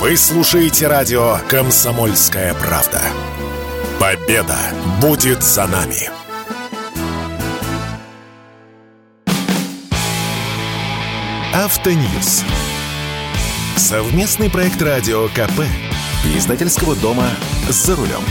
Вы слушаете радио «Комсомольская правда». Победа будет за нами. Автоньюз. Совместный проект радио КП. Издательского дома «За рулем».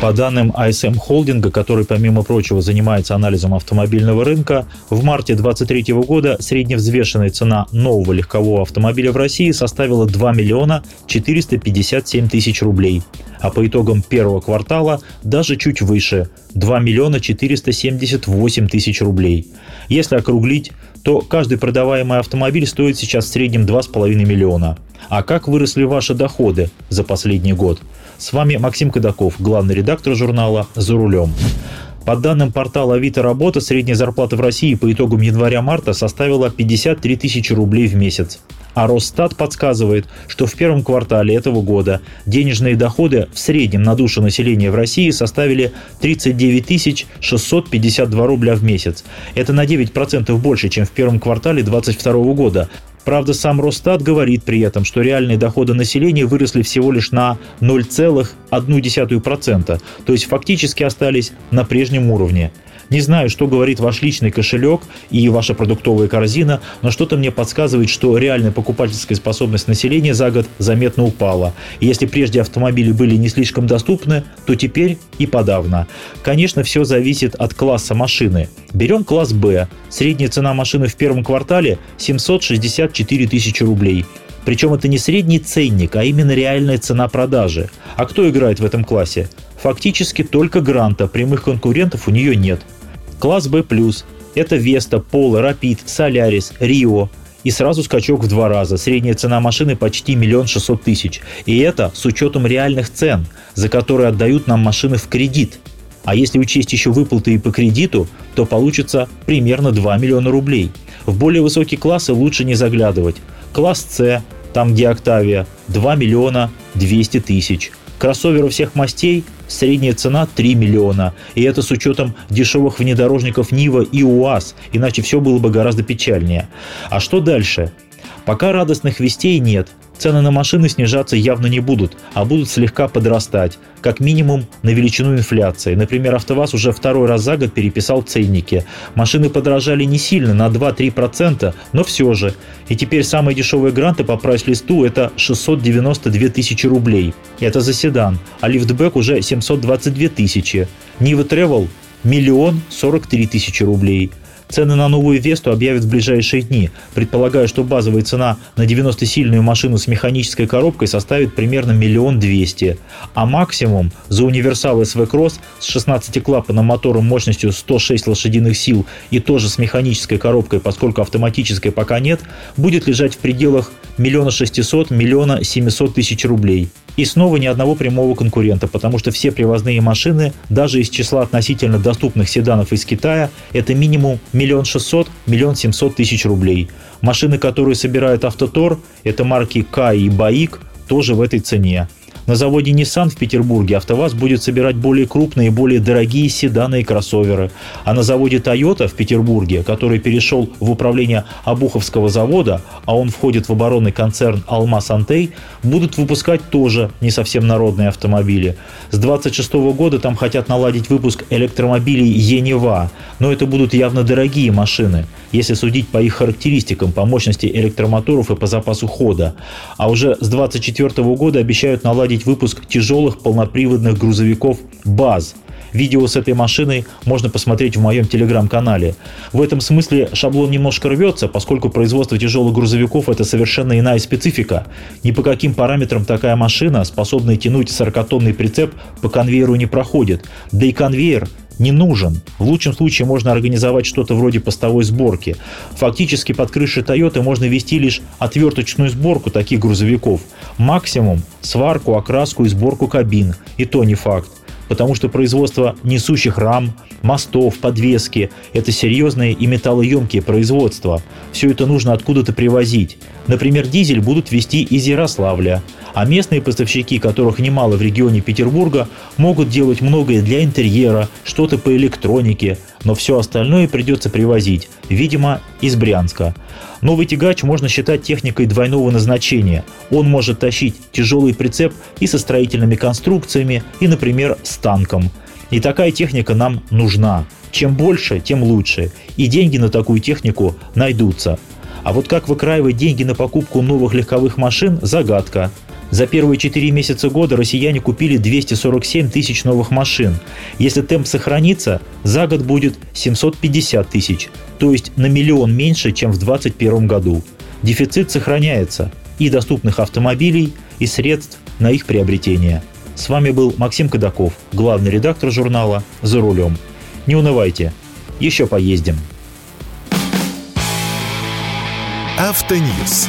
По данным ISM холдинга, который, помимо прочего, занимается анализом автомобильного рынка, в марте 2023 года средневзвешенная цена нового легкового автомобиля в России составила 2 миллиона 457 тысяч рублей, а по итогам первого квартала даже чуть выше – 2 миллиона 478 тысяч рублей. Если округлить, то каждый продаваемый автомобиль стоит сейчас в среднем 2,5 миллиона. А как выросли ваши доходы за последний год – с вами Максим Кадаков, главный редактор журнала «За рулем». По данным портала Авито Работа, средняя зарплата в России по итогам января-марта составила 53 тысячи рублей в месяц. А Росстат подсказывает, что в первом квартале этого года денежные доходы в среднем на душу населения в России составили 39 652 рубля в месяц. Это на 9% больше, чем в первом квартале 2022 года, Правда, сам Росстат говорит при этом, что реальные доходы населения выросли всего лишь на 0,1%, то есть фактически остались на прежнем уровне. Не знаю, что говорит ваш личный кошелек и ваша продуктовая корзина, но что-то мне подсказывает, что реальная покупательская способность населения за год заметно упала. И если прежде автомобили были не слишком доступны, то теперь и подавно. Конечно, все зависит от класса машины. Берем класс «Б». Средняя цена машины в первом квартале 764 тысячи рублей. Причем это не средний ценник, а именно реальная цена продажи. А кто играет в этом классе? Фактически только Гранта, прямых конкурентов у нее нет. Класс B+, это Веста, Polo, Rapid, Solaris, Rio, и сразу скачок в два раза. Средняя цена машины почти миллион шестьсот тысяч. И это с учетом реальных цен, за которые отдают нам машины в кредит. А если учесть еще выплаты и по кредиту, то получится примерно 2 миллиона рублей. В более высокие классы лучше не заглядывать. Класс С, там где Октавия, 2 миллиона 200 тысяч. Кроссоверы всех мастей средняя цена 3 миллиона. И это с учетом дешевых внедорожников Нива и УАЗ, иначе все было бы гораздо печальнее. А что дальше? Пока радостных вестей нет. Цены на машины снижаться явно не будут, а будут слегка подрастать, как минимум на величину инфляции. Например, АвтоВАЗ уже второй раз за год переписал ценники. Машины подорожали не сильно, на 2-3%, но все же. И теперь самые дешевые гранты по прайс-листу это 692 тысячи рублей. Это за седан, а лифтбэк уже 722 тысячи. Нива Travel – миллион 43 тысячи рублей – Цены на новую Весту объявят в ближайшие дни. Предполагаю, что базовая цена на 90-сильную машину с механической коробкой составит примерно миллион двести, а максимум за универсал SV Cross с 16-клапанным мотором мощностью 106 лошадиных сил и тоже с механической коробкой, поскольку автоматической пока нет, будет лежать в пределах миллиона шестисот, миллиона семисот тысяч рублей. И снова ни одного прямого конкурента, потому что все привозные машины, даже из числа относительно доступных седанов из Китая, это минимум миллион шестьсот, миллион семьсот тысяч рублей. Машины, которые собирает Автотор, это марки К и Баик, тоже в этой цене. На заводе Nissan в Петербурге АвтоВАЗ будет собирать более крупные и более дорогие седаны и кроссоверы. А на заводе Toyota в Петербурге, который перешел в управление Обуховского завода, а он входит в оборонный концерн «Алмаз Антей», будут выпускать тоже не совсем народные автомобили. С 26 года там хотят наладить выпуск электромобилей Енева, но это будут явно дорогие машины, если судить по их характеристикам, по мощности электромоторов и по запасу хода. А уже с 24 года обещают наладить проводить выпуск тяжелых полноприводных грузовиков БАЗ. Видео с этой машиной можно посмотреть в моем телеграм-канале. В этом смысле шаблон немножко рвется, поскольку производство тяжелых грузовиков – это совершенно иная специфика. Ни по каким параметрам такая машина, способная тянуть 40-тонный прицеп, по конвейеру не проходит. Да и конвейер не нужен. В лучшем случае можно организовать что-то вроде постовой сборки. Фактически под крышей Toyota можно вести лишь отверточную сборку таких грузовиков. Максимум сварку, окраску и сборку кабин. И то не факт. Потому что производство несущих рам, мостов, подвески – это серьезные и металлоемкие производства. Все это нужно откуда-то привозить. Например, дизель будут вести из Ярославля, а местные поставщики, которых немало в регионе Петербурга, могут делать многое для интерьера, что-то по электронике, но все остальное придется привозить, видимо, из Брянска. Новый тягач можно считать техникой двойного назначения. Он может тащить тяжелый прицеп и со строительными конструкциями, и, например, с танком. И такая техника нам нужна. Чем больше, тем лучше. И деньги на такую технику найдутся. А вот как выкраивать деньги на покупку новых легковых машин – загадка. За первые 4 месяца года россияне купили 247 тысяч новых машин. Если темп сохранится, за год будет 750 тысяч, то есть на миллион меньше, чем в 2021 году. Дефицит сохраняется и доступных автомобилей, и средств на их приобретение. С вами был Максим Кадаков, главный редактор журнала «За рулем». Не унывайте, еще поездим. Автоньюз.